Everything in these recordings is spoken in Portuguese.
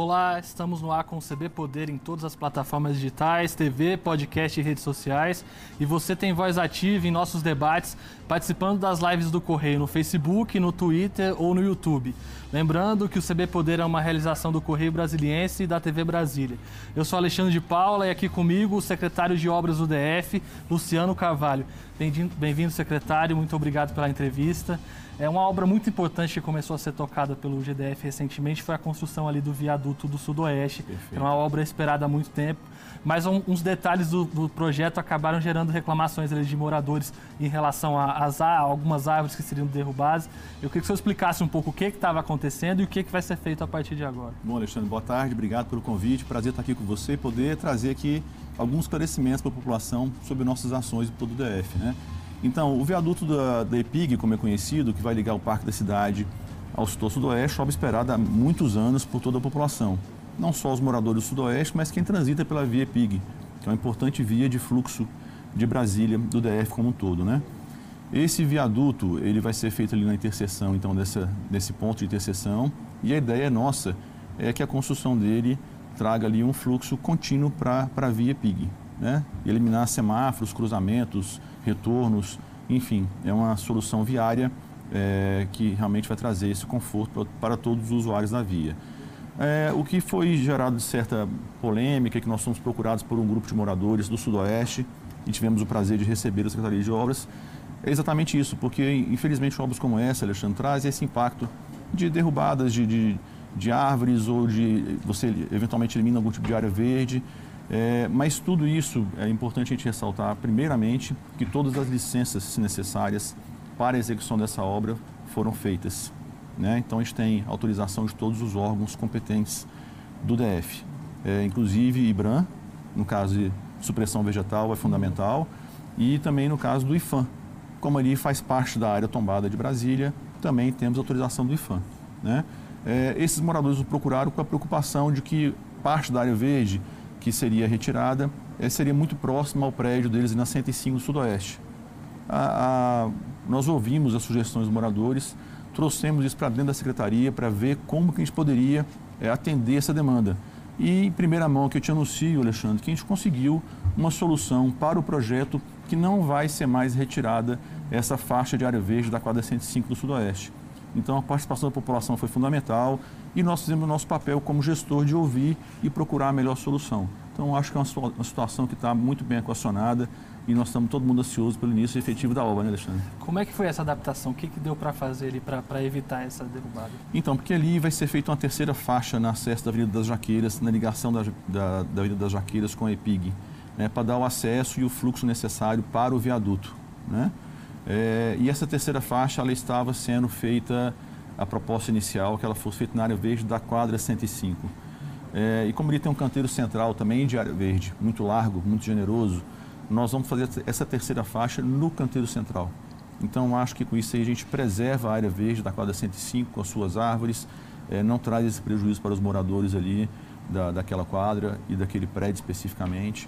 Olá, estamos no ar com o CB Poder em todas as plataformas digitais, TV, podcast e redes sociais. E você tem voz ativa em nossos debates, participando das lives do Correio no Facebook, no Twitter ou no YouTube. Lembrando que o CB Poder é uma realização do Correio Brasiliense e da TV Brasília. Eu sou Alexandre de Paula e aqui comigo o secretário de Obras do DF, Luciano Carvalho. Bem-vindo, secretário, muito obrigado pela entrevista. É uma obra muito importante que começou a ser tocada pelo GDF recentemente, foi a construção ali do viaduto do Sudoeste. Perfeito. É uma obra esperada há muito tempo, mas um, uns detalhes do, do, projeto acabaram gerando reclamações ali, de moradores em relação a, a, a, algumas árvores que seriam derrubadas. Eu queria que o senhor explicasse um pouco o que estava acontecendo e o que, que vai ser feito a partir de agora. Bom, Alexandre, boa tarde, obrigado pelo convite. Prazer estar aqui com você e poder trazer aqui alguns esclarecimentos para a população sobre nossas ações do DF. Né? Então, o viaduto da, da EPIG, como é conhecido, que vai ligar o Parque da Cidade ao setor sudoeste, obra esperada há muitos anos por toda a população. Não só os moradores do sudoeste, mas quem transita pela via EPIG, que é uma importante via de fluxo de Brasília, do DF como um todo, né? Esse viaduto, ele vai ser feito ali na interseção, então, dessa, desse ponto de interseção, e a ideia nossa é que a construção dele traga ali um fluxo contínuo para a via EPIG, né? Eliminar semáforos, cruzamentos, retornos, enfim, é uma solução viária é, que realmente vai trazer esse conforto para, todos os usuários da via. É, o que foi gerado de certa polêmica, é que nós fomos procurados por um grupo de moradores do Sudoeste e tivemos o prazer de receber a Secretaria de Obras, é exatamente isso, porque infelizmente obras como essa, Alexandre, traz esse impacto de derrubadas de, de, de árvores ou de você eventualmente elimina algum tipo de área verde, é, mas tudo isso é importante a gente ressaltar, primeiramente, que todas as licenças necessárias para a execução dessa obra foram feitas. Né? Então a gente tem autorização de todos os órgãos competentes do DF, é, inclusive IBRAM, no caso de supressão vegetal é fundamental, e também no caso do IFAM. Como ali faz parte da área tombada de Brasília, também temos autorização do IFAM. Né? É, esses moradores procuraram com a preocupação de que parte da área verde que seria retirada é, seria muito próxima ao prédio deles na 105 Sudoeste. A, a, nós ouvimos as sugestões dos moradores, trouxemos isso para dentro da secretaria para ver como que a gente poderia é, atender essa demanda. E em primeira mão que eu te anuncio, Alexandre, que a gente conseguiu uma solução para o projeto que não vai ser mais retirada essa faixa de área verde da quadra 105 do Sudoeste. Então a participação da população foi fundamental e nós fizemos o nosso papel como gestor de ouvir e procurar a melhor solução. Então acho que é uma, situação que está muito bem equacionada e nós estamos todo mundo ansioso pelo início efetivo da obra, né, Alexandre? Como é que foi essa adaptação? O que, que deu para fazer ali para evitar essa derrubada? Então, porque ali vai ser feita uma terceira faixa na acesso da Avenida das Jaqueiras, na ligação da, da, da Avenida das Jaqueiras com a EPIG, né, para dar o acesso e o fluxo necessário para o viaduto. Né? É, e essa terceira faixa ela estava sendo feita, a proposta inicial, que ela fosse feita na área verde da quadra 105. É, e como ele tem um canteiro central também de área verde, muito largo, muito generoso, nós vamos fazer essa terceira faixa no canteiro central. Então, acho que com isso a gente preserva a área verde da quadra 105 com as suas árvores, é, não traz esse prejuízo para os moradores ali da, daquela quadra e daquele prédio especificamente.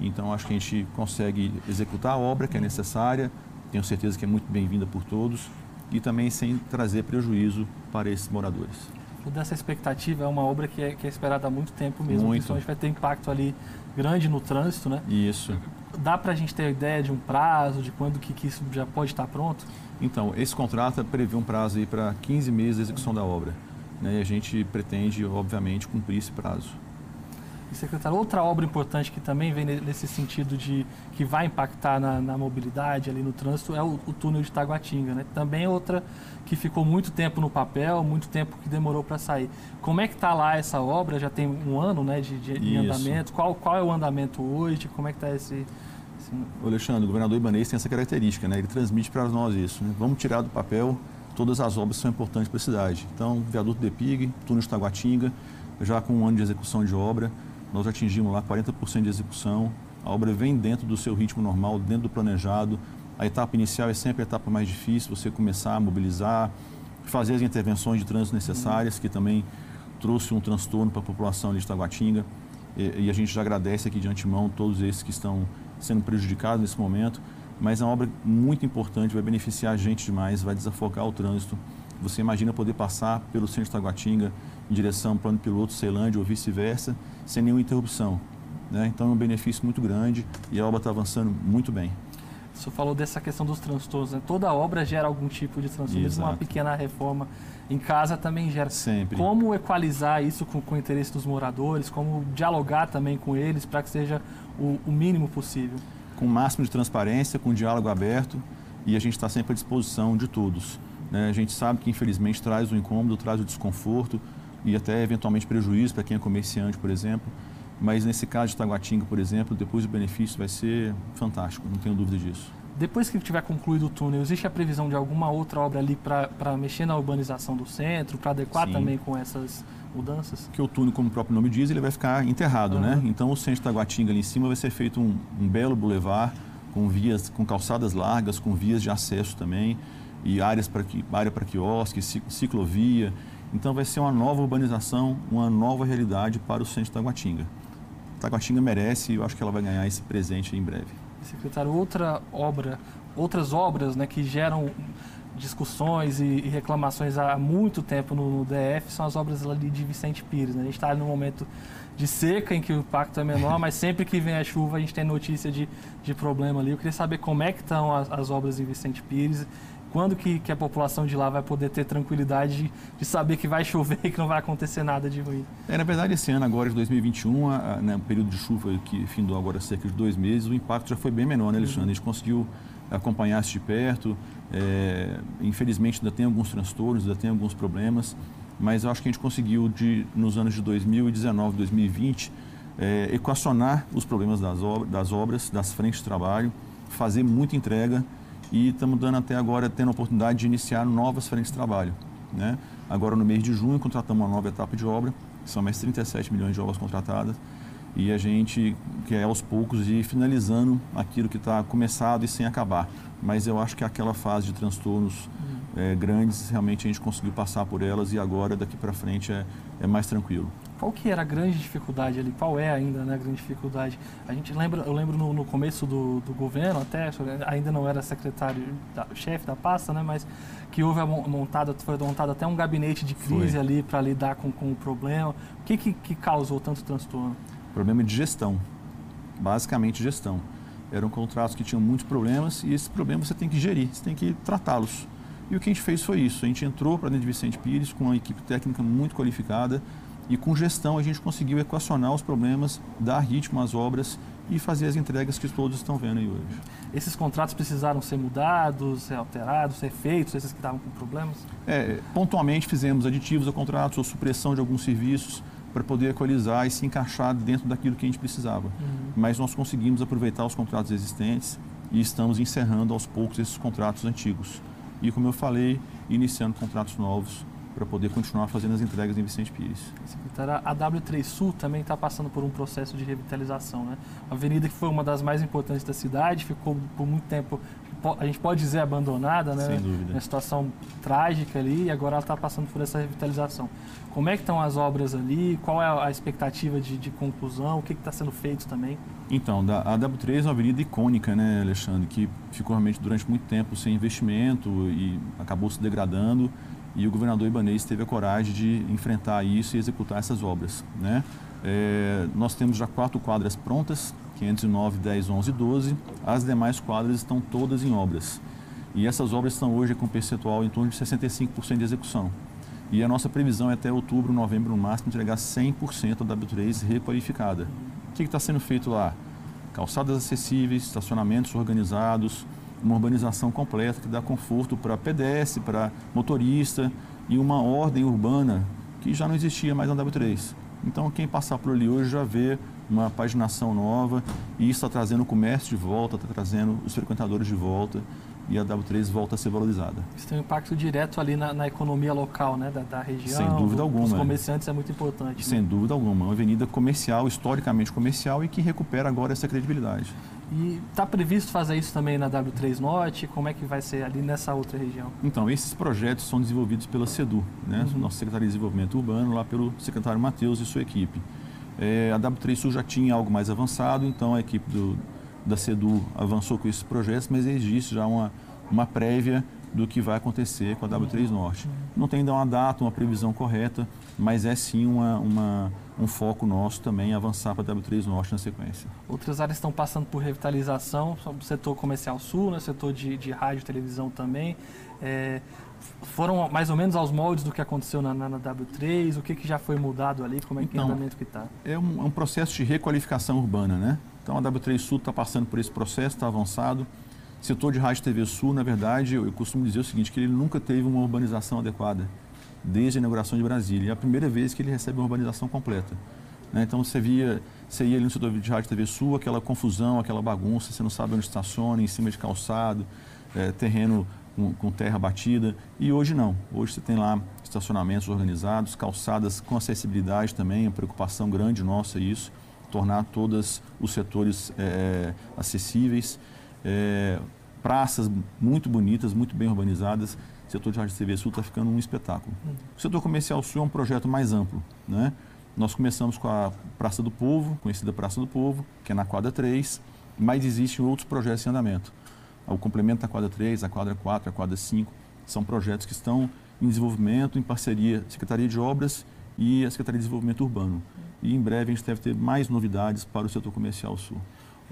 Então, acho que a gente consegue executar a obra que é necessária, tenho certeza que é muito bem-vinda por todos e também sem trazer prejuízo para esses moradores. Dessa expectativa é uma obra que é, que é esperada há muito tempo mesmo, muito. principalmente vai ter impacto ali grande no trânsito, né? Isso. Dá para a gente ter ideia de um prazo, de quando que, que isso já pode estar pronto? Então, esse contrato prevê um prazo aí para 15 meses de execução da obra. Né? E a gente pretende, obviamente, cumprir esse prazo. E, secretário, outra obra importante que também vem nesse sentido de que vai impactar na, na mobilidade ali no trânsito é o, o, túnel de Taguatinga, né? Também outra que ficou muito tempo no papel, muito tempo que demorou para sair. Como é que está lá essa obra? Já tem um ano, né, de, de andamento. Qual, qual é o andamento hoje? Como é que está esse, esse... O Alexandre, o governador Ibanez tem essa característica, né? Ele transmite para nós isso. Né? Vamos tirar do papel todas as obras que são importantes para a cidade. Então, viaduto de Pig, túnel de Taguatinga, já com um ano de execução de obra nós atingimos lá 40% de execução. A obra vem dentro do seu ritmo normal, dentro do planejado. A etapa inicial é sempre a etapa mais difícil, você começar a mobilizar, fazer as intervenções de trânsito necessárias, que também trouxe um transtorno para a população de Taguatinga. E, e, a gente já agradece aqui de antemão todos esses que estão sendo prejudicados nesse momento. Mas é uma obra muito importante, vai beneficiar a gente demais, vai desafogar o trânsito você imagina poder passar pelo centro de Taguatinga em direção ao plano piloto Ceilândia ou vice-versa, sem nenhuma interrupção. Né? Então é um benefício muito grande e a obra está avançando muito bem. O senhor falou dessa questão dos transtornos. Né? Toda obra gera algum tipo de transtorno, mesmo uma pequena reforma em casa também gera. Sempre. Como equalizar isso com, com o interesse dos moradores? Como dialogar também com eles para que seja o, o mínimo possível? Com o máximo de transparência, com diálogo aberto e a gente está sempre à disposição de todos. Né? A gente sabe que infelizmente traz o incômodo, traz o desconforto e até eventualmente prejuízo para quem é comerciante, por exemplo. Mas nesse caso de Taguatinga, por exemplo, depois o benefício vai ser fantástico, não tenho dúvida disso. Depois que tiver concluído o túnel, existe a previsão de alguma outra obra ali para mexer na urbanização do centro, para adequar Sim. também com essas mudanças? Que o túnel, como o próprio nome diz, ele vai ficar enterrado, uhum. né? Então o centro de Taguatinga ali em cima vai ser feito um, um belo bulevar com vias, com calçadas largas, com vias de acesso também e áreas para área para quiosque, ciclovia. Então vai ser uma nova urbanização, uma nova realidade para o centro de Taguatinga. Taguatinga merece e eu acho que ela vai ganhar esse presente em breve. Secretário, outra obra, outras obras né, que geram discussões e, e, reclamações há muito tempo no, no, DF são as obras ali de Vicente Pires. Né? A gente está no momento de seca em que o impacto é menor, mas sempre que vem a chuva a gente tem notícia de, de problema ali. Eu queria saber como é que estão as, as obras em Vicente Pires quando que, que, a população de lá vai poder ter tranquilidade de, de, saber que vai chover e que não vai acontecer nada de ruim? É, na verdade, esse ano agora de 2021, a, a, né, o período de chuva que findou agora cerca de dois meses, o impacto já foi bem menor, né, Alexandre? Uhum. A gente conseguiu acompanhar isso de perto. É, infelizmente ainda tem alguns transtornos, ainda tem alguns problemas, mas eu acho que a gente conseguiu, de, nos anos de 2019, 2020, é, equacionar os problemas das obras, das frentes de trabalho, fazer muita entrega e estamos dando até agora, tendo a oportunidade de iniciar novas frentes de trabalho. Né? Agora, no mês de junho, contratamos uma nova etapa de obra, são mais 37 milhões de obras contratadas, e a gente quer aos poucos ir finalizando aquilo que está começado e sem acabar. Mas eu acho que aquela fase de transtornos é, grandes, realmente a gente conseguiu passar por elas e agora, daqui para frente, é, é mais tranquilo. Qual que era a grande dificuldade ali? Qual é ainda né, a grande dificuldade? A gente lembra, eu lembro no, no começo do, do, governo até, ainda não era secretário, da, chefe da pasta, né, mas que houve a montada, foi montado até um gabinete de crise foi. ali para lidar com, com o problema. O que, que, que causou tanto transtorno? Problema de gestão, basicamente gestão. Eram contratos que tinham muitos problemas e esses problemas você tem que gerir, você tem que tratá-los. E o que a gente fez foi isso. A gente entrou para dentro de Vicente Pires com uma equipe técnica muito qualificada, e com gestão a gente conseguiu equacionar os problemas, dar ritmo às obras e fazer as entregas que todos estão vendo aí hoje. Esses contratos precisaram ser mudados, ser alterados, ser feitos, esses que estavam com problemas? É, pontualmente fizemos aditivos a contratos ou supressão de alguns serviços para poder equalizar e se encaixar dentro daquilo que a gente precisava. Uhum. Mas nós conseguimos aproveitar os contratos existentes e estamos encerrando aos poucos esses contratos antigos. E como eu falei, iniciando contratos novos para poder continuar fazendo as entregas em Vicente Pires. Secretária, a W3 Sul também está passando por um processo de revitalização, né? A avenida que foi uma das mais importantes da cidade, ficou por muito tempo, a gente pode dizer abandonada, né? Sem dúvida. Uma situação trágica ali e agora ela está passando por essa revitalização. Como é que estão as obras ali? Qual é a expectativa de, de conclusão? O que está sendo feito também? Então, a W3 é uma avenida icônica, né, Alexandre, que ficou realmente durante muito tempo sem investimento e acabou se degradando e o governador Ibanez teve a coragem de enfrentar isso e executar essas obras. Né? É, nós temos já quatro quadras prontas, 509, 10, 11 e 12. As demais quadras estão todas em obras. E essas obras estão hoje com percentual em torno de 65% de execução. E a nossa previsão é até outubro, novembro, no máximo, entregar 100% da W3 requalificada. O que está sendo feito lá? Calçadas acessíveis, estacionamentos organizados, uma urbanização completa que dá conforto para pedestre, para motorista e uma ordem urbana que já não existia mais na W3. Então, quem passar por ali hoje já vê uma paginação nova e isso está trazendo o comércio de volta, está trazendo os frequentadores de volta e a W3 volta a ser valorizada. Isso tem um impacto direto ali na, na economia local, né, da, da região. Sem dúvida do, alguma. Os comerciantes é muito importante. Sem né? dúvida alguma. Uma avenida comercial, historicamente comercial e que recupera agora essa credibilidade. E está previsto fazer isso também na W3 Norte? Como é que vai ser ali nessa outra região? Então, esses projetos são desenvolvidos pela SEDU, né? Uhum. nosso secretário de Desenvolvimento Urbano, lá pelo secretário Matheus e sua equipe. É, a W3 Sul já tinha algo mais avançado, então a equipe do, da SEDU avançou com esses projetos, mas existe já uma, uma prévia do que vai acontecer com a W3 Norte. Não tem ainda uma data, uma previsão correta, mas é sim uma, uma um foco nosso também avançar para a W3 Norte na sequência. Outras áreas estão passando por revitalização, o setor comercial sul, né, setor de, de rádio e televisão também. É, foram mais ou menos aos moldes do que aconteceu na, na, na W3? O que, que já foi mudado ali? Como é que é o andamento que está? É um, é um processo de requalificação urbana, né? Então a W3 Sul está passando por esse processo, está avançado. O setor de rádio TV Sul, na verdade, eu, costumo dizer o seguinte, que ele nunca teve uma urbanização adequada, desde a inauguração de Brasília. É a primeira vez que ele recebe uma urbanização completa. Né? Então você via, você ia ali no setor de rádio TV Sul, aquela confusão, aquela bagunça, você não sabe onde estaciona, em cima de calçado, é, terreno com, com, terra batida. E hoje não. Hoje você tem lá estacionamentos organizados, calçadas com acessibilidade também, a preocupação grande nossa é isso, tornar todos os setores é, acessíveis é, praças muito bonitas, muito bem urbanizadas. O setor de rádio TV Sul está ficando um espetáculo. O setor comercial sul é um projeto mais amplo. Né? Nós começamos com a Praça do Povo, conhecida Praça do Povo, que é na quadra 3, mas existem outros projetos em andamento. O complemento da quadra 3, a quadra 4, a quadra 5, são projetos que estão em desenvolvimento, em parceria Secretaria de Obras e a Secretaria de Desenvolvimento Urbano. E em breve a gente deve ter mais novidades para o setor comercial sul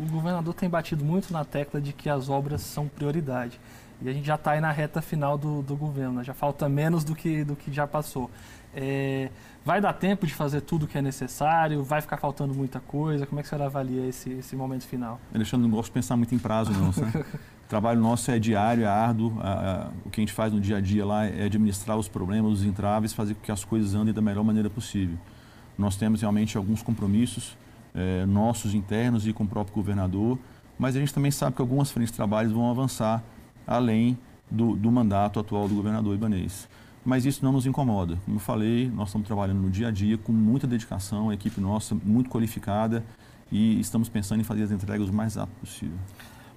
o governador tem batido muito na tecla de que as obras são prioridade. E a gente já está aí na reta final do, do governo, né? já falta menos do que, do que já passou. É, vai dar tempo de fazer tudo o que é necessário? Vai ficar faltando muita coisa? Como é que você avalia esse, esse momento final? Alexandre, não gosto de pensar muito em prazo, não. O trabalho nosso é diário, é árduo. A, a, o que a gente faz no dia a dia lá é administrar os problemas, os entraves, fazer com que as coisas andem da melhor maneira possível. Nós temos realmente alguns compromissos é, nossos internos e com o próprio governador, mas a gente também sabe que algumas frentes de trabalho vão avançar além do, do mandato atual do governador Ibanês. Mas isso não nos incomoda. Como eu falei, nós estamos trabalhando no dia a dia com muita dedicação, a equipe nossa muito qualificada e estamos pensando em fazer as entregas o mais rápido possível.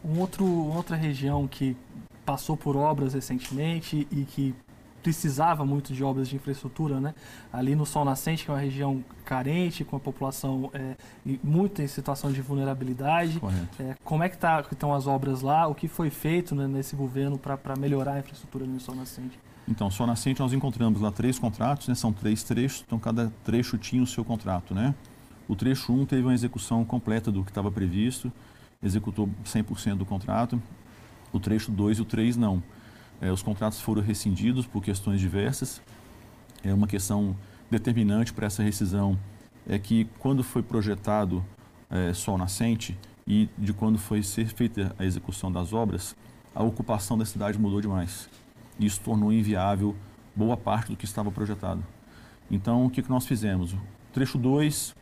Um outro, outra região que passou por obras recentemente e que precisava muito de obras de infraestrutura, né? Ali no Sol Nascente, que é uma região carente, com a população é, muito em situação de vulnerabilidade. É, como é que tá, estão as obras lá? O que foi feito né, nesse governo para melhorar a infraestrutura no Sol Nascente? Então, Sol Nascente nós encontramos lá três contratos, né? São três trechos, então cada trecho tinha o seu contrato, né? O trecho 1 teve uma execução completa do que estava previsto, executou 100% do contrato. O trecho 2 e o 3 não. É, os contratos foram rescindidos por questões diversas. É uma questão determinante para essa rescisão é que quando foi projetado é, sol nascente e de quando foi ser feita a execução das obras, a ocupação da cidade mudou demais. Isso tornou inviável boa parte do que estava projetado. Então, o que, que nós fizemos? Trecho 2,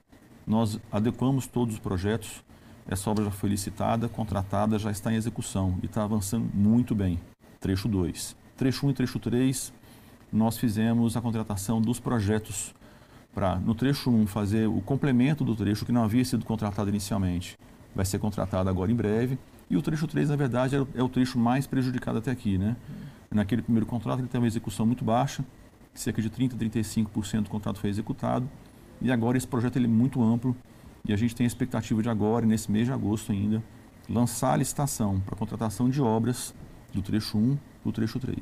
nós adequamos todos os projetos, essa obra já foi licitada, contratada, já está em execução e está avançando muito bem trecho 2. Trecho 1 um e trecho 3, nós fizemos a contratação dos projetos para, no trecho 1, um, fazer o complemento do trecho que não havia sido contratado inicialmente. Vai ser contratado agora em breve. E o trecho 3, na verdade, é o trecho mais prejudicado até aqui. Né? Naquele primeiro contrato, ele tem uma execução muito baixa, cerca de 30%, 35% do contrato foi executado. E agora esse projeto ele é muito amplo e a gente tem a expectativa de agora, nesse mês de agosto ainda, lançar a licitação para contratação de obras do trecho 1 para o trecho 3.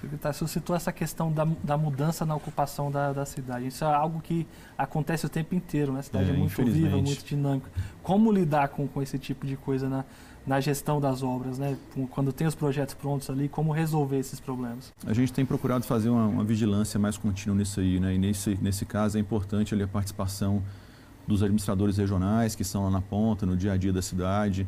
Secretário, você citou essa questão da, da mudança na ocupação da, da, cidade. Isso é algo que acontece o tempo inteiro, né? A cidade é, é muito viva, muito dinâmica. Como lidar com, com esse tipo de coisa na, na gestão das obras, né? Quando tem os projetos prontos ali, como resolver esses problemas? A gente tem procurado fazer uma, uma vigilância mais contínua nisso aí, né? E nesse, nesse caso é importante ali, a participação dos administradores regionais que estão lá na ponta, no dia a dia da cidade,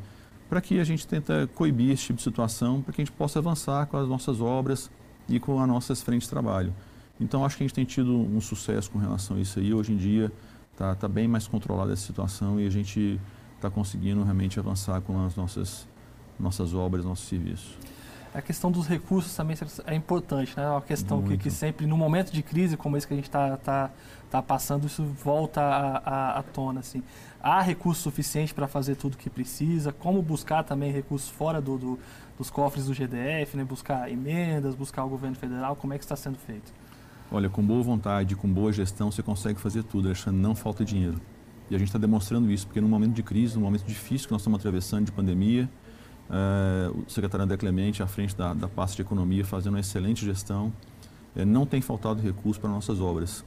para que a gente tenta coibir esse tipo de situação, para que a gente possa avançar com as nossas obras e com as nossas frentes de trabalho. Então, acho que a gente tem tido um sucesso com relação a isso aí. Hoje em dia, está tá bem mais controlada essa situação e a gente está conseguindo realmente avançar com as nossas, nossas obras, nossos serviços. A questão dos recursos também é importante, né? É uma questão que, que, sempre, no momento de crise como esse que a gente está tá, tá passando, isso volta à tona. Assim. Há recurso suficiente para fazer tudo o que precisa? Como buscar também recursos fora do, do, dos cofres do GDF, né? buscar emendas, buscar o governo federal? Como é que está sendo feito? Olha, com boa vontade, com boa gestão, você consegue fazer tudo, achando não falta dinheiro. E a gente está demonstrando isso, porque no momento de crise, no momento difícil que nós estamos atravessando de pandemia, é, o secretário André Clemente, à frente da, da pasta de economia, fazendo uma excelente gestão. É, não tem faltado recurso para nossas obras.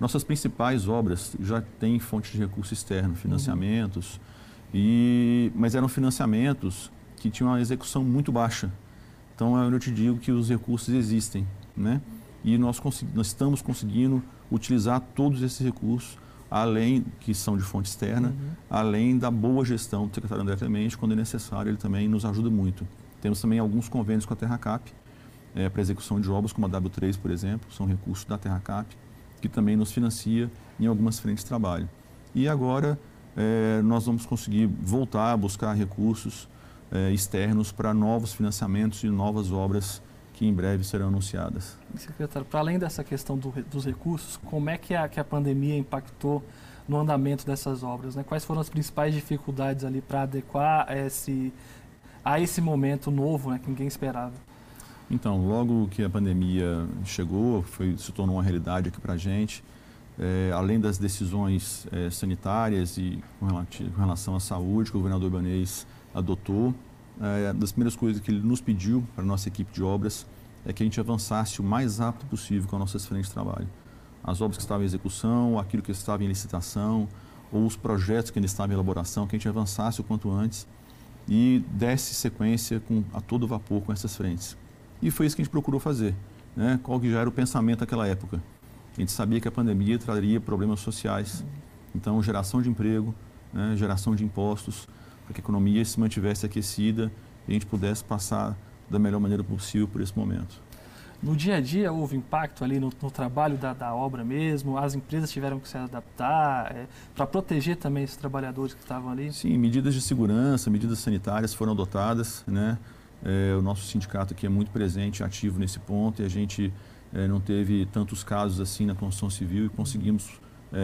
Nossas principais obras já têm fonte de recurso externo, financiamentos, uhum. e, mas eram financiamentos que tinham uma execução muito baixa. Então, eu te digo que os recursos existem, né? E nós, nós estamos conseguindo utilizar todos esses recursos, além que são de fonte externa, uhum. além da boa gestão do secretário André Clemente, quando é necessário, ele também nos ajuda muito. Temos também alguns convênios com a TerraCap, é, para execução de obras, como a W3, por exemplo, são recursos da TerraCap, que também nos financia em algumas frentes de trabalho. E agora é, nós vamos conseguir voltar a buscar recursos é, externos para novos financiamentos e novas obras que em breve serão anunciadas. Secretário, para além dessa questão do, dos recursos, como é que a, que a pandemia impactou no andamento dessas obras? Né? Quais foram as principais dificuldades ali para adequar esse, a esse momento novo né, que ninguém esperava? Então, logo que a pandemia chegou, foi, se tornou uma realidade aqui para a gente, é, além das decisões é, sanitárias e com, relação à saúde que o governador Ibanez adotou, é, das primeiras coisas que ele nos pediu para a nossa equipe de obras é que a gente avançasse o mais rápido possível com as nossas frentes de trabalho. As obras que estavam em execução, aquilo que estava em licitação, ou os projetos que ainda estavam em elaboração, que a gente avançasse o quanto antes e desse sequência com, a todo vapor com essas frentes. E foi isso que a gente procurou fazer. Né? Qual que já era o pensamento naquela época? A gente sabia que a pandemia traria problemas sociais. Então, geração de emprego, né? geração de impostos, para que a economia se mantivesse aquecida e a gente pudesse passar da melhor maneira possível por esse momento. No dia a dia houve impacto ali no, no trabalho da, da, obra mesmo? As empresas tiveram que se adaptar é, para proteger também esses trabalhadores que estavam ali? Sim, medidas de segurança, medidas sanitárias foram adotadas, né? É, o nosso sindicato aqui é muito presente, ativo nesse ponto e a gente é, não teve tantos casos assim na construção civil e conseguimos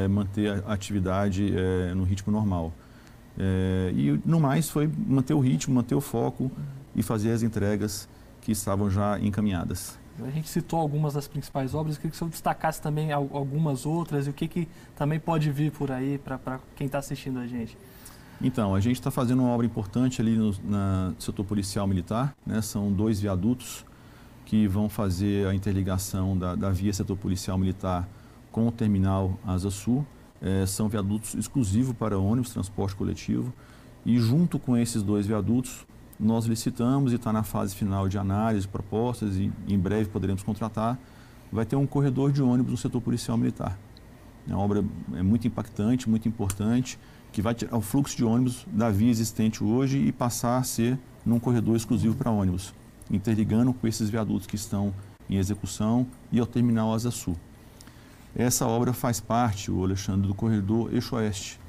manter a atividade no ritmo normal. É, e no mais foi manter o ritmo, manter o foco e fazer as entregas que estavam já encaminhadas. A gente citou algumas das principais obras, eu queria que senhor destacasse também algumas outras e o que, que também pode vir por aí para quem está assistindo a gente. Então, a gente está fazendo uma obra importante ali no na setor policial militar, né? são dois viadutos que vão fazer a interligação da, da via setor policial militar com o terminal Asa Sul. É, são viadutos exclusivos para ônibus, transporte coletivo. E junto com esses dois viadutos, nós licitamos e está na fase final de análise, propostas e em breve poderemos contratar. Vai ter um corredor de ônibus no setor policial militar. É uma obra é muito impactante, muito importante que vai tirar o fluxo de ônibus da via existente hoje e passar a ser num corredor exclusivo para ônibus, interligando com esses viadutos que estão em execução e ao terminal Asa Sul. Essa obra faz parte, o Alexandre, do corredor Eixo Oeste.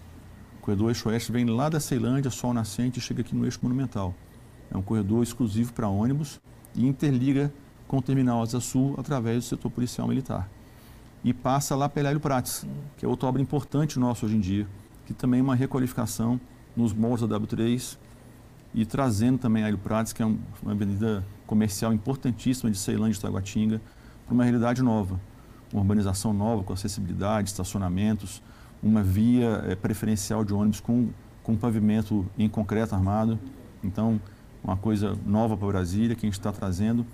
O corredor Eixo Oeste vem lá da Ceilândia, Sol Nascente, e chega aqui no Eixo Monumental. É um corredor exclusivo para ônibus e interliga com o terminal Asa Sul através do setor policial militar. E passa lá pela Hélio Prates, que é outra obra importante nossa hoje em dia, que também é uma requalificação nos moldes da W3 e trazendo também a Ilho Prates, que é uma avenida comercial importantíssima de Ceilândia e Taguatinga, para uma realidade nova, uma urbanização nova com acessibilidade, estacionamentos, uma via é, preferencial de ônibus com, com pavimento em concreto armado. Então, uma coisa nova para Brasília que a gente está trazendo.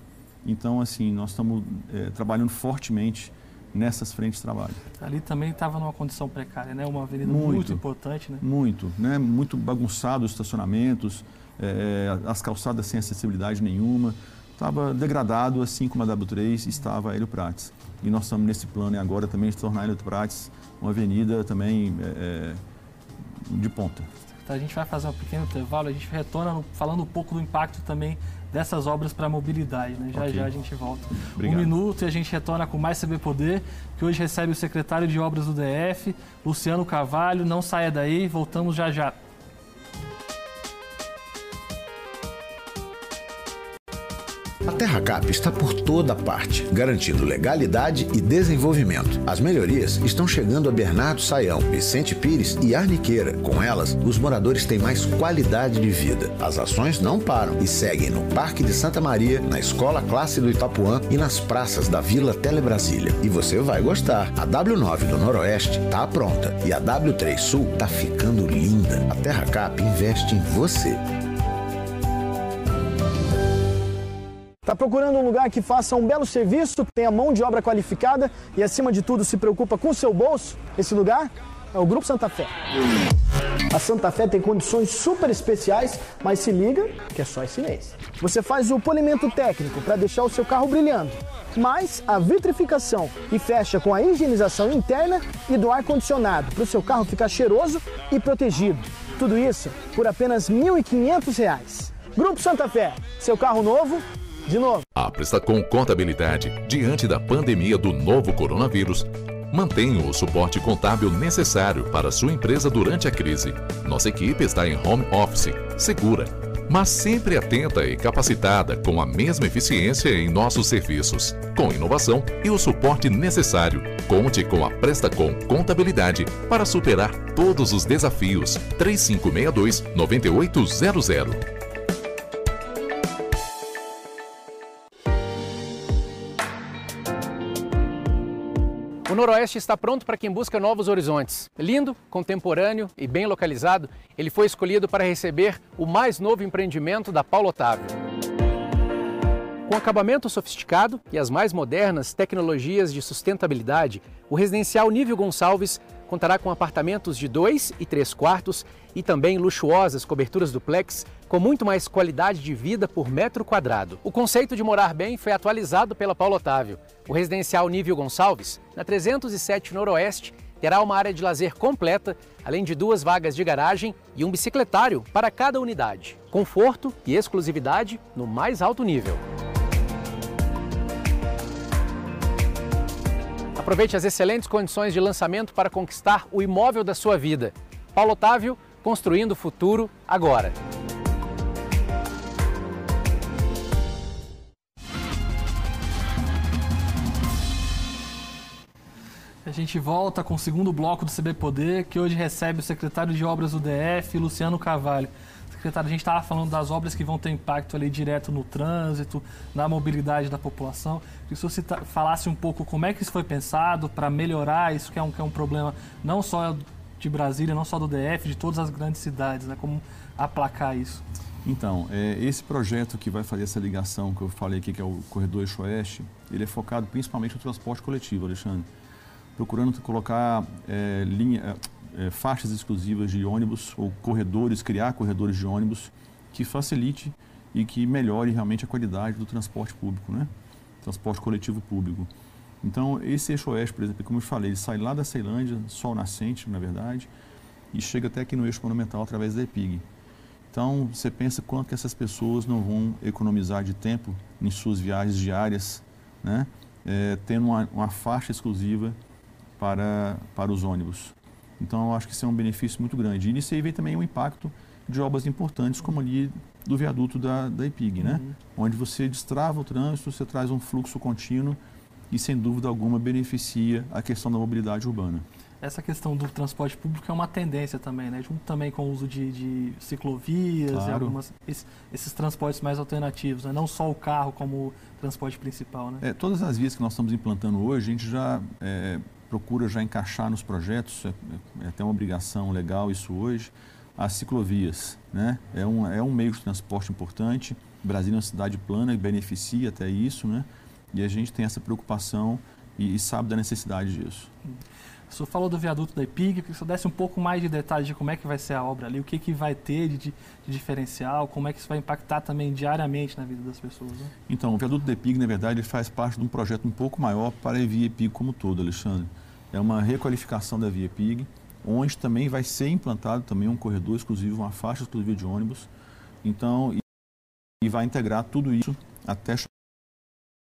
Então, assim, nós estamos é, trabalhando fortemente nessas frentes de trabalho. Ali também estava numa condição precária, né? Uma avenida muito, muito importante, né? Muito, né? Muito bagunçado os estacionamentos, é, as calçadas sem acessibilidade nenhuma. Estava degradado, assim como a W3 estava a Hélio Prates. E nós estamos nesse plano agora também de tornar a Hélio Prates uma avenida também é, de ponta. Então, a gente vai fazer um pequeno intervalo, a gente retorna falando um pouco do impacto também dessas obras para a mobilidade. Né? Já okay. já a gente volta. Obrigado. Um minuto e a gente retorna com mais CB Poder, que hoje recebe o secretário de Obras do DF, Luciano Carvalho. Não saia daí, voltamos já já. A TerraCap está por toda parte, garantindo legalidade e desenvolvimento. As melhorias estão chegando a Bernardo Saião, Vicente Pires e Arniqueira. Com elas, os moradores têm mais qualidade de vida. As ações não param e seguem no Parque de Santa Maria, na Escola Classe do Itapuã e nas praças da Vila Telebrasília. E você vai gostar. A W9 do Noroeste está pronta e a W3 Sul está ficando linda. A TerraCap investe em você. Procurando um lugar que faça um belo serviço, tenha mão de obra qualificada e, acima de tudo, se preocupa com o seu bolso? Esse lugar é o Grupo Santa Fé. A Santa Fé tem condições super especiais, mas se liga que é só esse mês. Você faz o polimento técnico para deixar o seu carro brilhando, mais a vitrificação e fecha com a higienização interna e do ar-condicionado para o seu carro ficar cheiroso e protegido. Tudo isso por apenas R$ 1.500. Grupo Santa Fé, seu carro novo, de novo. A Prestacom Contabilidade, diante da pandemia do novo coronavírus, Mantenha o suporte contábil necessário para sua empresa durante a crise. Nossa equipe está em home office, segura, mas sempre atenta e capacitada com a mesma eficiência em nossos serviços, com inovação e o suporte necessário. Conte com a Prestacom Contabilidade para superar todos os desafios. 3562 9800 Noroeste está pronto para quem busca novos horizontes. Lindo, contemporâneo e bem localizado, ele foi escolhido para receber o mais novo empreendimento da Paulo Otávio. Com acabamento sofisticado e as mais modernas tecnologias de sustentabilidade, o residencial Nível Gonçalves contará com apartamentos de dois e três quartos e também luxuosas coberturas duplex com muito mais qualidade de vida por metro quadrado. O conceito de morar bem foi atualizado pela Paulo Otávio. O residencial Nível Gonçalves, na 307 Noroeste, terá uma área de lazer completa, além de duas vagas de garagem e um bicicletário para cada unidade. Conforto e exclusividade no mais alto nível. Aproveite as excelentes condições de lançamento para conquistar o imóvel da sua vida. Paulo Otávio, construindo o futuro agora. A gente volta com o segundo bloco do CB Poder, que hoje recebe o secretário de Obras do DF, Luciano Carvalho. Secretário, a gente estava falando das obras que vão ter impacto ali direto no trânsito, na mobilidade da população. Queria que falasse um pouco como é que isso foi pensado para melhorar isso, que é, um, que é um problema não só de Brasília, não só do DF, de todas as grandes cidades, né? Como aplacar isso? Então, é, esse projeto que vai fazer essa ligação que eu falei aqui, que é o Corredor Eixo Oeste, ele é focado principalmente no transporte coletivo, Alexandre procurando colocar é, linha, é, faixas exclusivas de ônibus ou corredores, criar corredores de ônibus que facilite e que melhore realmente a qualidade do transporte público, né? Transporte coletivo público. Então, esse eixo oeste, por exemplo, como eu falei, ele sai lá da Ceilândia, sol nascente, na verdade, e chega até aqui no eixo monumental através da EPIG. Então, você pensa quanto que essas pessoas não vão economizar de tempo em suas viagens diárias, né? É, tendo uma, uma faixa exclusiva para, para os ônibus. Então, eu acho que isso é um benefício muito grande. E nisso aí vem também o impacto de obras importantes, como ali do viaduto da, da EPIG, né? Uhum. Onde você destrava o trânsito, você traz um fluxo contínuo e, sem dúvida alguma, beneficia a questão da mobilidade urbana. Essa questão do transporte público é uma tendência também, né? Junto também com o uso de, de ciclovias claro. e algumas, esses, esses, transportes mais alternativos, né? não só o carro como transporte principal, né? É, todas as vias que nós estamos implantando hoje, a gente já é, procura já encaixar nos projetos, é, é até uma obrigação legal isso hoje, as ciclovias. Né? É, um, é um meio de transporte importante. Brasília é uma cidade plana e beneficia até isso, né? e a gente tem essa preocupação e, e sabe da necessidade disso. O senhor falou do viaduto da IPIG, que o senhor desse um pouco mais de detalhes de como é que vai ser a obra ali, o que, que vai ter de, de diferencial, como é que isso vai impactar também diariamente na vida das pessoas. Né? Então, o viaduto da IPIG, na verdade, faz parte de um projeto um pouco maior para a Via IPIG como todo, Alexandre é uma requalificação da Via PIG, onde também vai ser implantado também um corredor exclusivo, uma faixa exclusiva de ônibus. Então, e vai integrar tudo isso até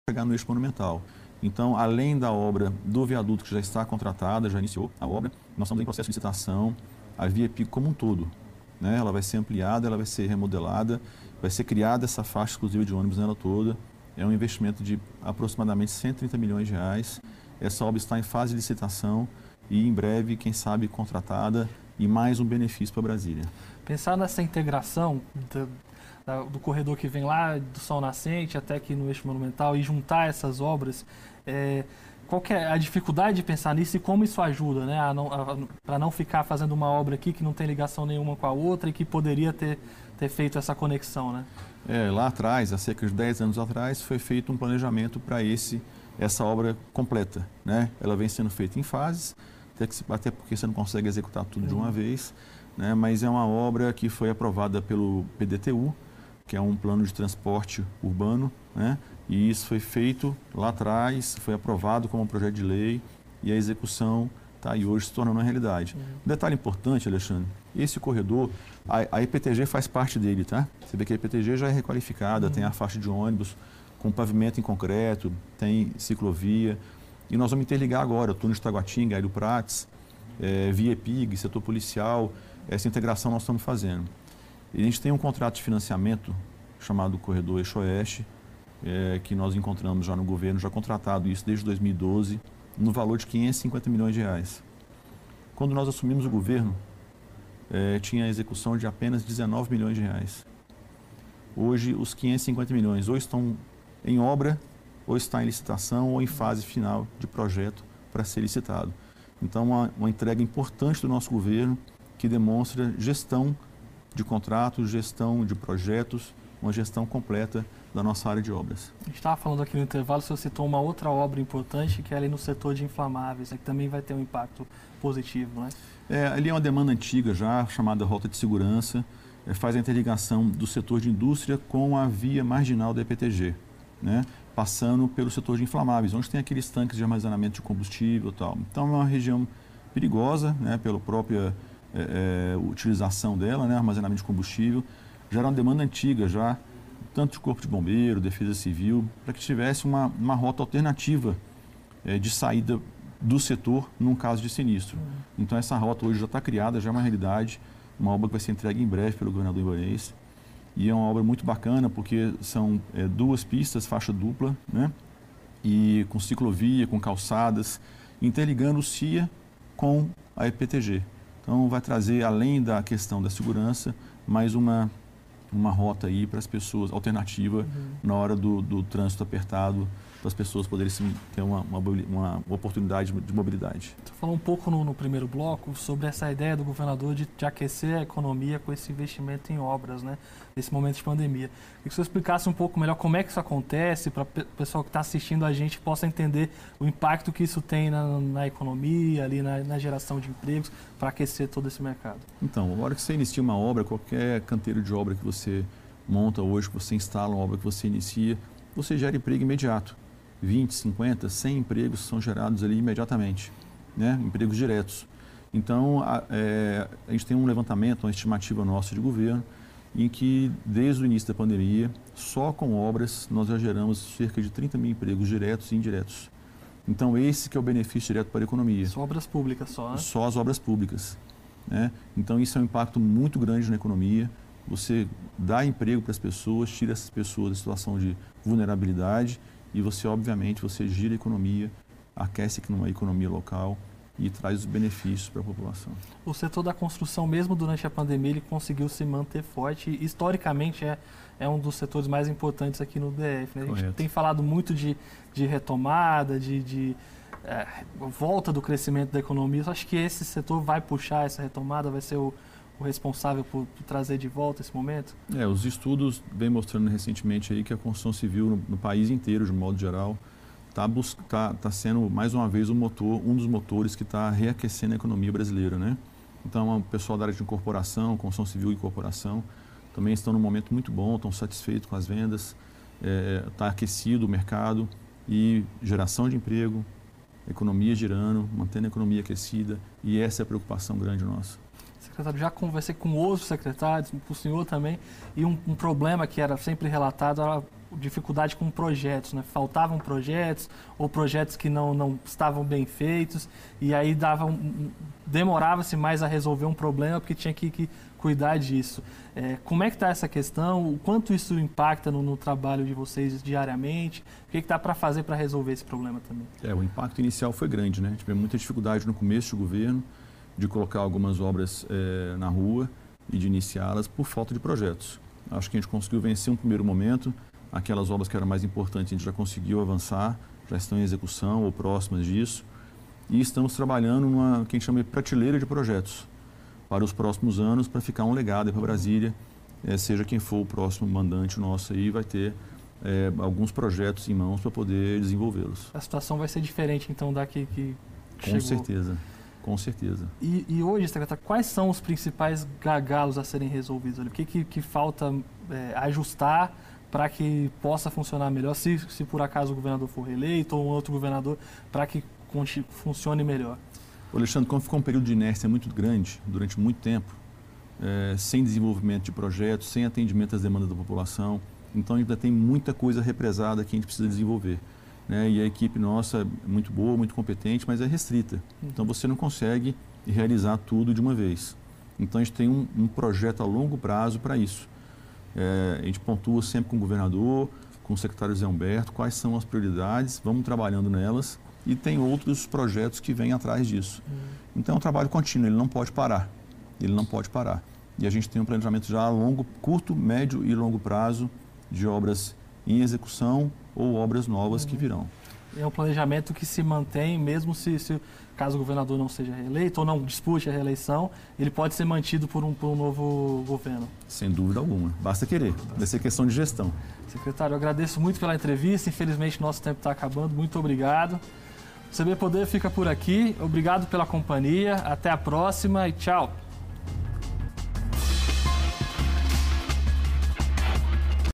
chegar no eixo monumental. Então, além da obra do viaduto que já está contratada, já iniciou a obra, nós estamos em processo de licitação, a Via PIG como um todo. Né? Ela vai ser ampliada, ela vai ser remodelada, vai ser criada essa faixa exclusiva de ônibus nela toda. É um investimento de aproximadamente 130 milhões de reais essa obra está em fase de licitação e em breve, quem sabe, contratada e mais um benefício para Brasília. Pensar nessa integração do, do, corredor que vem lá do Sol Nascente até aqui no Eixo Monumental e juntar essas obras, é, qual é a dificuldade de pensar nisso e como isso ajuda, né, para não ficar fazendo uma obra aqui que não tem ligação nenhuma com a outra e que poderia ter ter feito essa conexão, né? É, lá atrás, há cerca de 10 anos atrás, foi feito um planejamento para esse essa obra completa, né? Ela vem sendo feita em fases, até porque você não consegue executar tudo de uma vez, né? Mas é uma obra que foi aprovada pelo PDTU, que é um plano de transporte urbano, né? E isso foi feito lá atrás, foi aprovado como um projeto de lei e a execução está aí hoje se tornando uma realidade. Uhum. Um detalhe importante, Alexandre, esse corredor, a, a IPTG faz parte dele, tá? Você vê que a IPTG já é requalificada, uhum. tem a faixa de ônibus com pavimento em concreto, tem ciclovia. E nós vamos interligar agora o túnel de Taguatinga, Aéreo Prates, é, Via PIG, setor policial, essa integração nós estamos fazendo. E a gente tem um contrato de financiamento chamado Corredor Eixo Oeste, é, que nós encontramos já no governo, já contratado isso desde 2012, no valor de 550 milhões de reais. Quando nós assumimos o governo, é, tinha a execução de apenas 19 milhões de reais. Hoje, os 550 milhões ou estão em obra, ou está em licitação, ou em fase final de projeto para ser licitado. Então, uma, uma entrega importante do nosso governo que demonstra gestão de contratos, gestão de projetos, uma gestão completa da nossa área de obras. A gente estava falando aqui no intervalo, você citou uma outra obra importante que é ali no setor de inflamáveis, né, que também vai ter um impacto positivo, né? É, ali é uma demanda antiga já, chamada rota de segurança, é, faz a interligação do setor de indústria com a via marginal da EPTG, né? passando pelo setor de inflamáveis, onde tem aqueles tanques de armazenamento de combustível e tal. Então é uma região perigosa, né, pela própria é, é, utilização dela, né, armazenamento de combustível, já era uma demanda antiga já, tanto de corpo de bombeiro, defesa civil, para que tivesse uma, uma rota alternativa é, de saída do setor num caso de sinistro. Uhum. Então essa rota hoje já está criada, já é uma realidade, uma obra que vai ser entregue em breve pelo governador Ibanez. E é uma obra muito bacana porque são é, duas pistas, faixa dupla, né? E com ciclovia, com calçadas, interligando o CIA com a EPTG. Então vai trazer, além da questão da segurança, mais uma uma rota aí para as pessoas, alternativa uhum. na hora do, do trânsito apertado, para as pessoas poderem sim, ter uma, uma, uma, oportunidade de mobilidade. Você falou um pouco no, no, primeiro bloco sobre essa ideia do governador de, de, aquecer a economia com esse investimento em obras, né? Nesse momento de pandemia. Queria que você explicasse um pouco melhor como é que isso acontece, para o pessoal que está assistindo a gente possa entender o impacto que isso tem na, na economia, ali na, na geração de empregos, para aquecer todo esse mercado. Então, a hora que você inicia uma obra, qualquer canteiro de obra que você monta hoje, que você instala uma obra que você inicia, você gera emprego imediato. 20, 50, 100 empregos são gerados ali imediatamente, né? empregos diretos. Então, a, é, a gente tem um levantamento, uma estimativa nossa de governo, em que, desde o início da pandemia, só com obras, nós já geramos cerca de 30 mil empregos diretos e indiretos. Então, esse que é o benefício direto para a economia. Só obras públicas, só? Né? Só as obras públicas. Né? Então, isso é um impacto muito grande na economia. Você dá emprego para as pessoas, tira essas pessoas da situação de vulnerabilidade e você, obviamente, você gira a economia, aquece uma economia local e traz os benefícios para a população. O setor da construção, mesmo durante a pandemia, ele conseguiu se manter forte. Historicamente, é, é um dos setores mais importantes aqui no DF. Né? A gente tem falado muito de, de retomada, de, de é, volta do crescimento da economia. Eu acho que esse setor vai puxar essa retomada, vai ser o, o responsável por, por, trazer de volta esse momento? É, os estudos vêm mostrando recentemente aí que a construção civil no, no país inteiro, de modo geral, está tá, tá sendo mais uma vez o motor, um dos motores que está reaquecendo a economia brasileira, né? Então, o pessoal da área de incorporação, construção civil e incorporação, também estão num momento muito bom, estão satisfeitos com as vendas, está é, tá aquecido o mercado e geração de emprego, economia girando, mantendo a economia aquecida e essa é a preocupação grande nossa secretário, já conversei com outros secretários, com o senhor também, e um, um problema que era sempre relatado era dificuldade com projetos, né? Faltavam projetos ou projetos que não, não estavam bem feitos e aí dava um, demorava-se mais a resolver um problema porque tinha que, que cuidar disso. É, como é que está essa questão? O quanto isso impacta no, no trabalho de vocês diariamente? O que está para fazer para resolver esse problema também? É, o impacto inicial foi grande, né? Tivemos muita dificuldade no começo do governo de colocar algumas obras é, na rua e de iniciá-las por falta de projetos. Acho que a gente conseguiu vencer um primeiro momento, aquelas obras que eram mais importantes a gente já conseguiu avançar, já estão em execução ou próximas disso. E estamos trabalhando numa que a gente chama de prateleira de projetos para os próximos anos, para ficar um legado para Brasília é, seja quem for o próximo mandante nosso aí, vai ter é, alguns projetos em mãos para poder desenvolvê-los. A situação vai ser diferente, então, daqui que Com chegou. certeza, com certeza. E, e hoje, secretário, quais são os principais gargalos a serem resolvidos? O que, que, que falta é, ajustar para que possa funcionar melhor, se, se por acaso o governador for reeleito ou um outro governador, para que funcione melhor? O Alexandre, como ficou um período de inércia muito grande, durante muito tempo, é, sem desenvolvimento de projetos, sem atendimento às demandas da população, então ainda tem muita coisa represada que a gente precisa desenvolver. Né? E a equipe nossa é muito boa, muito competente, mas é restrita. Então você não consegue realizar tudo de uma vez. Então a gente tem um, um projeto a longo prazo para isso. É, a gente pontua sempre com o governador, com o secretário Zé Humberto, quais são as prioridades, vamos trabalhando nelas e tem outros projetos que vêm atrás disso. Então é um trabalho contínuo, ele não pode parar. Ele não pode parar. E a gente tem um planejamento já a longo, curto, médio e longo prazo de obras em execução ou obras novas que virão. É um planejamento que se mantém, mesmo se, se caso o governador não seja reeleito ou não dispute a reeleição, ele pode ser mantido por um, por um novo governo. Sem dúvida alguma. Basta querer. Vai ser questão de gestão. Secretário, eu agradeço muito pela entrevista. Infelizmente, nosso tempo está acabando. Muito obrigado. O CB Poder fica por aqui. Obrigado pela companhia. Até a próxima e tchau.